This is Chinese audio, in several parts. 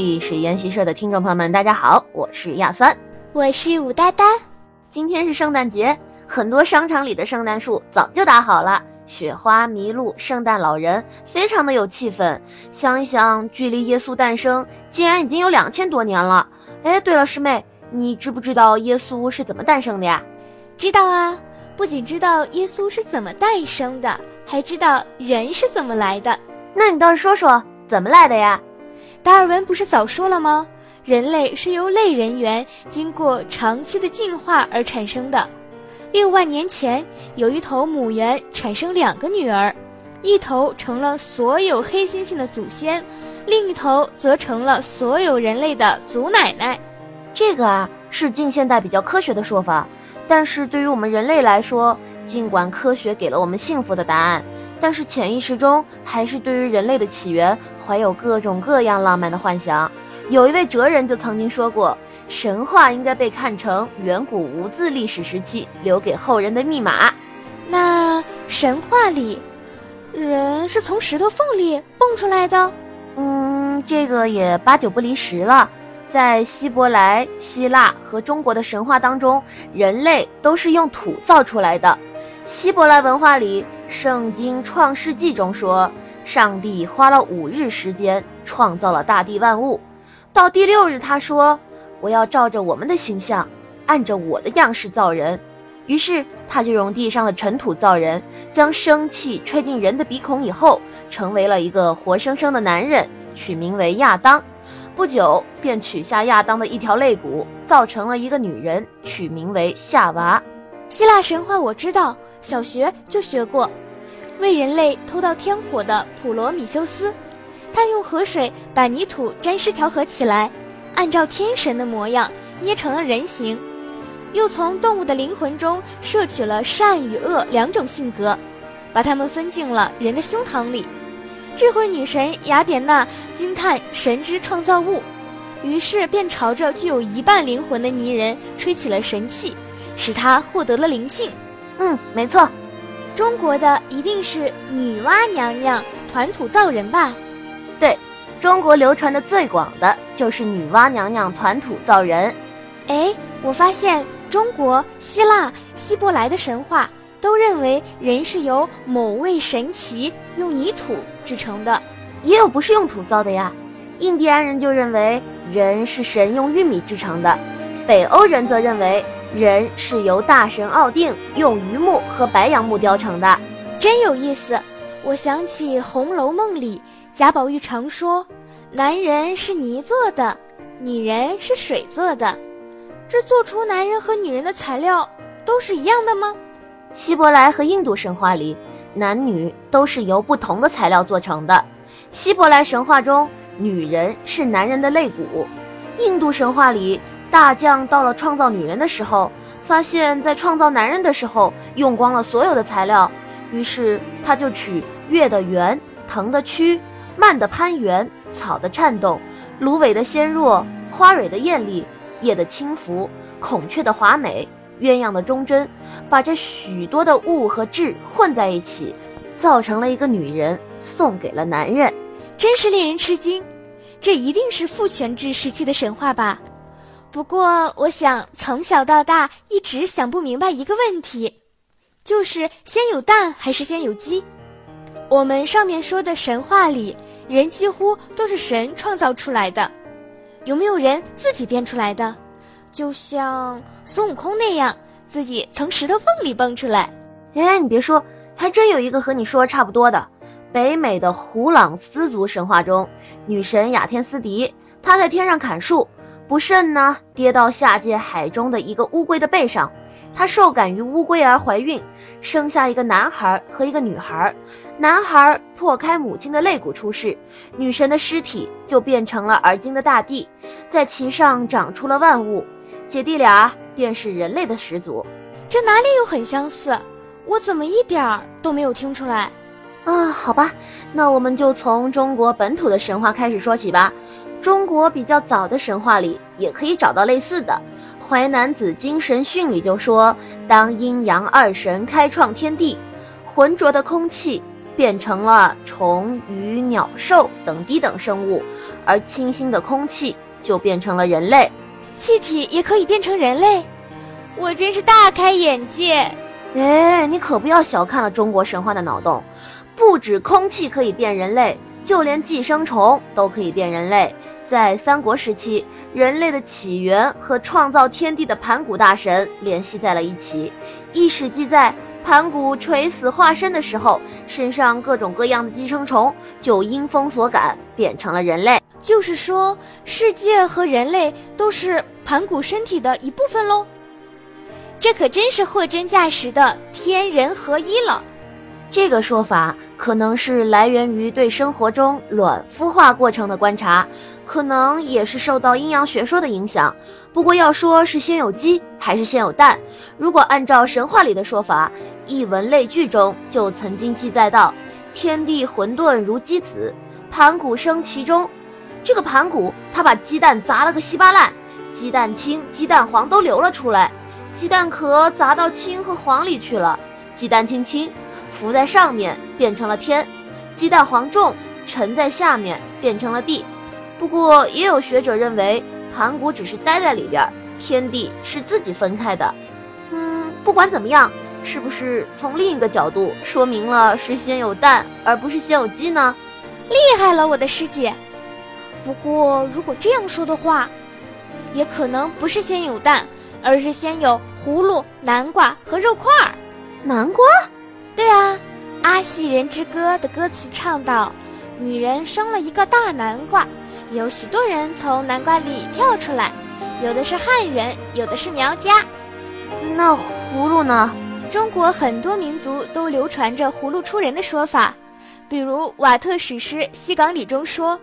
历史研习社的听众朋友们，大家好，我是亚酸，我是武哒哒。今天是圣诞节，很多商场里的圣诞树早就打好了，雪花、麋鹿、圣诞老人，非常的有气氛。想一想，距离耶稣诞生竟然已经有两千多年了。哎，对了，师妹，你知不知道耶稣是怎么诞生的呀？知道啊，不仅知道耶稣是怎么诞生的，还知道人是怎么来的。那你倒是说说怎么来的呀？达尔文不是早说了吗？人类是由类人猿经过长期的进化而产生的。六万年前，有一头母猿产生两个女儿，一头成了所有黑猩猩的祖先，另一头则成了所有人类的祖奶奶。这个啊，是近现代比较科学的说法。但是对于我们人类来说，尽管科学给了我们幸福的答案。但是潜意识中还是对于人类的起源怀有各种各样浪漫的幻想。有一位哲人就曾经说过，神话应该被看成远古无字历史时期留给后人的密码。那神话里，人是从石头缝里蹦出来的？嗯，这个也八九不离十了。在希伯来、希腊和中国的神话当中，人类都是用土造出来的。希伯来文化里。圣经创世纪中说，上帝花了五日时间创造了大地万物，到第六日他说：“我要照着我们的形象，按着我的样式造人。”于是他就用地上的尘土造人，将生气吹进人的鼻孔以后，成为了一个活生生的男人，取名为亚当。不久便取下亚当的一条肋骨，造成了一个女人，取名为夏娃。希腊神话我知道。小学就学过，为人类偷到天火的普罗米修斯，他用河水把泥土沾湿调和起来，按照天神的模样捏成了人形，又从动物的灵魂中摄取了善与恶两种性格，把它们分进了人的胸膛里。智慧女神雅典娜惊叹神之创造物，于是便朝着具有一半灵魂的泥人吹起了神气，使他获得了灵性。嗯，没错，中国的一定是女娲娘娘团土造人吧？对，中国流传的最广的就是女娲娘娘团土造人。哎，我发现中国、希腊、希伯来的神话都认为人是由某位神奇用泥土制成的，也有不是用土造的呀。印第安人就认为人是神用玉米制成的，北欧人则认为。人是由大神奥定用榆木和白杨木雕成的，真有意思。我想起《红楼梦》里贾宝玉常说：“男人是泥做的，女人是水做的。”这做出男人和女人的材料都是一样的吗？希伯来和印度神话里，男女都是由不同的材料做成的。希伯来神话中，女人是男人的肋骨；印度神话里。大将到了创造女人的时候，发现，在创造男人的时候用光了所有的材料，于是他就取月的圆、藤的曲、蔓的攀援、草的颤动、芦苇的纤弱、花蕊的艳丽、叶的轻浮、孔雀的华美、鸳鸯的忠贞，把这许多的物和质混在一起，造成了一个女人，送给了男人，真是令人吃惊。这一定是父权制时期的神话吧？不过，我想从小到大一直想不明白一个问题，就是先有蛋还是先有鸡？我们上面说的神话里，人几乎都是神创造出来的，有没有人自己变出来的？就像孙悟空那样，自己从石头缝里蹦出来？哎，你别说，还真有一个和你说差不多的。北美的胡朗斯族神话中，女神雅天斯迪，她在天上砍树。不慎呢，跌到下界海中的一个乌龟的背上，她受感于乌龟而怀孕，生下一个男孩和一个女孩。男孩破开母亲的肋骨出世，女神的尸体就变成了而今的大地，在其上长出了万物。姐弟俩便是人类的始祖。这哪里有很相似？我怎么一点儿都没有听出来？啊，好吧，那我们就从中国本土的神话开始说起吧。中国比较早的神话里也可以找到类似的，《淮南子·精神训》里就说：当阴阳二神开创天地，浑浊的空气变成了虫、鱼、鸟、兽等低等生物，而清新的空气就变成了人类。气体也可以变成人类，我真是大开眼界。哎，你可不要小看了中国神话的脑洞，不止空气可以变人类，就连寄生虫都可以变人类。在三国时期，人类的起源和创造天地的盘古大神联系在了一起。历史记载。盘古垂死化身的时候，身上各种各样的寄生虫就因风所感，变成了人类。就是说，世界和人类都是盘古身体的一部分喽。这可真是货真价实的天人合一了。这个说法可能是来源于对生活中卵孵化过程的观察，可能也是受到阴阳学说的影响。不过要说是先有鸡还是先有蛋，如果按照神话里的说法。一文类聚中就曾经记载到，天地混沌如鸡子，盘古生其中。这个盘古他把鸡蛋砸了个稀巴烂，鸡蛋清、鸡蛋黄都流了出来，鸡蛋壳砸到清和黄里去了，鸡蛋清清浮在上面变成了天，鸡蛋黄重沉在下面变成了地。不过也有学者认为，盘古只是待在里边，天地是自己分开的。嗯，不管怎么样。是不是从另一个角度说明了是先有蛋而不是先有鸡呢？厉害了，我的师姐。不过如果这样说的话，也可能不是先有蛋，而是先有葫芦、南瓜和肉块儿。南瓜？对啊，《阿细人之歌》的歌词唱道：“女人生了一个大南瓜，有许多人从南瓜里跳出来，有的是汉人，有的是苗家。”那葫芦呢？中国很多民族都流传着葫芦出人的说法，比如瓦特史诗《西港里》中说：“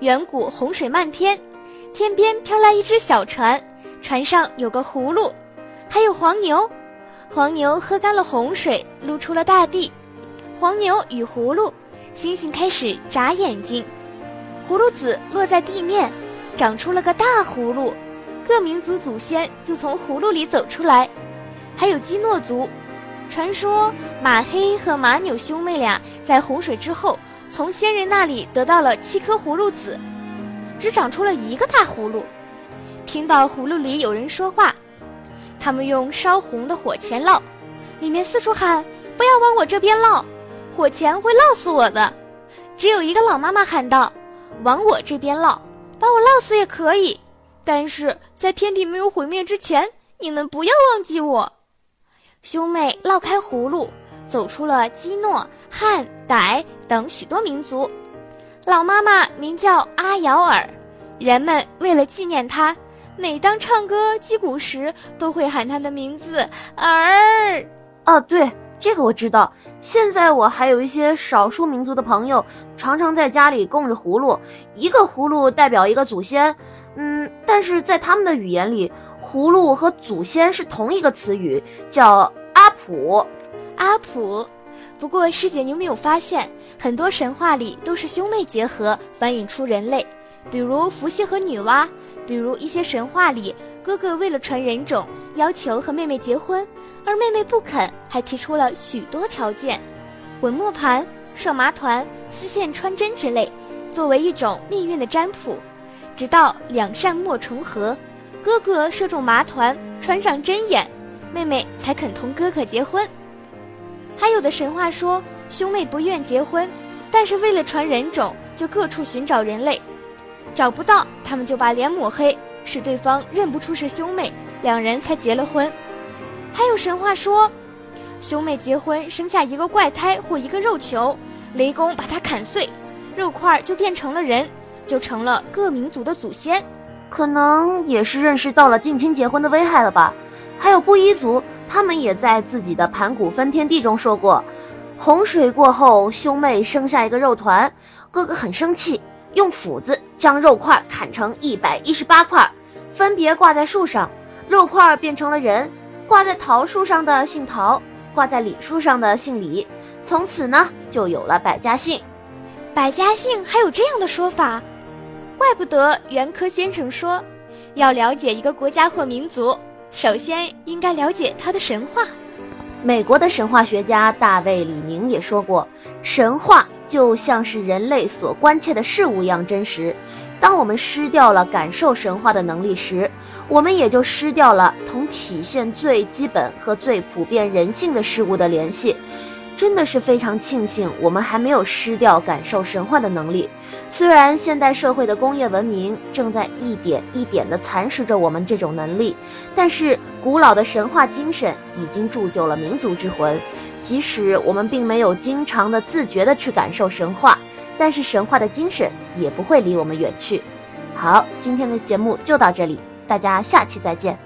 远古洪水漫天，天边飘来一只小船，船上有个葫芦，还有黄牛。黄牛喝干了洪水，露出了大地。黄牛与葫芦，星星开始眨眼睛，葫芦籽落在地面，长出了个大葫芦，各民族祖先就从葫芦里走出来。还有基诺族。”传说马黑和马纽兄妹俩在洪水之后，从先人那里得到了七颗葫芦籽，只长出了一个大葫芦。听到葫芦里有人说话，他们用烧红的火钳烙，里面四处喊：“不要往我这边烙，火钳会烙死我的。”只有一个老妈妈喊道：“往我这边烙，把我烙死也可以，但是在天地没有毁灭之前，你们不要忘记我。”兄妹烙开葫芦，走出了基诺、汉、傣等许多民族。老妈妈名叫阿瑶尔，人们为了纪念她，每当唱歌击鼓时，都会喊她的名字儿。哦，对，这个我知道。现在我还有一些少数民族的朋友，常常在家里供着葫芦，一个葫芦代表一个祖先。嗯，但是在他们的语言里。葫芦和祖先是同一个词语，叫阿普，阿普。不过师姐，你有没有发现，很多神话里都是兄妹结合繁衍出人类？比如伏羲和女娲，比如一些神话里，哥哥为了传人种，要求和妹妹结婚，而妹妹不肯，还提出了许多条件，滚磨盘、射麻团、丝线穿针之类，作为一种命运的占卜。直到两扇墨重合。哥哥射中麻团，穿上针眼，妹妹才肯同哥哥结婚。还有的神话说，兄妹不愿结婚，但是为了传人种，就各处寻找人类，找不到，他们就把脸抹黑，使对方认不出是兄妹，两人才结了婚。还有神话说，兄妹结婚生下一个怪胎或一个肉球，雷公把它砍碎，肉块就变成了人，就成了各民族的祖先。可能也是认识到了近亲结婚的危害了吧。还有布依族，他们也在自己的盘古分天地中说过，洪水过后，兄妹生下一个肉团，哥哥很生气，用斧子将肉块砍成一百一十八块，分别挂在树上，肉块变成了人，挂在桃树上的姓桃，挂在李树上的姓李，从此呢就有了百家姓。百家姓还有这样的说法。怪不得袁科先生说，要了解一个国家或民族，首先应该了解它的神话。美国的神话学家大卫·李宁也说过，神话就像是人类所关切的事物一样真实。当我们失掉了感受神话的能力时，我们也就失掉了同体现最基本和最普遍人性的事物的联系。真的是非常庆幸，我们还没有失掉感受神话的能力。虽然现代社会的工业文明正在一点一点地蚕食着我们这种能力，但是古老的神话精神已经铸就了民族之魂。即使我们并没有经常的自觉地去感受神话，但是神话的精神也不会离我们远去。好，今天的节目就到这里，大家下期再见。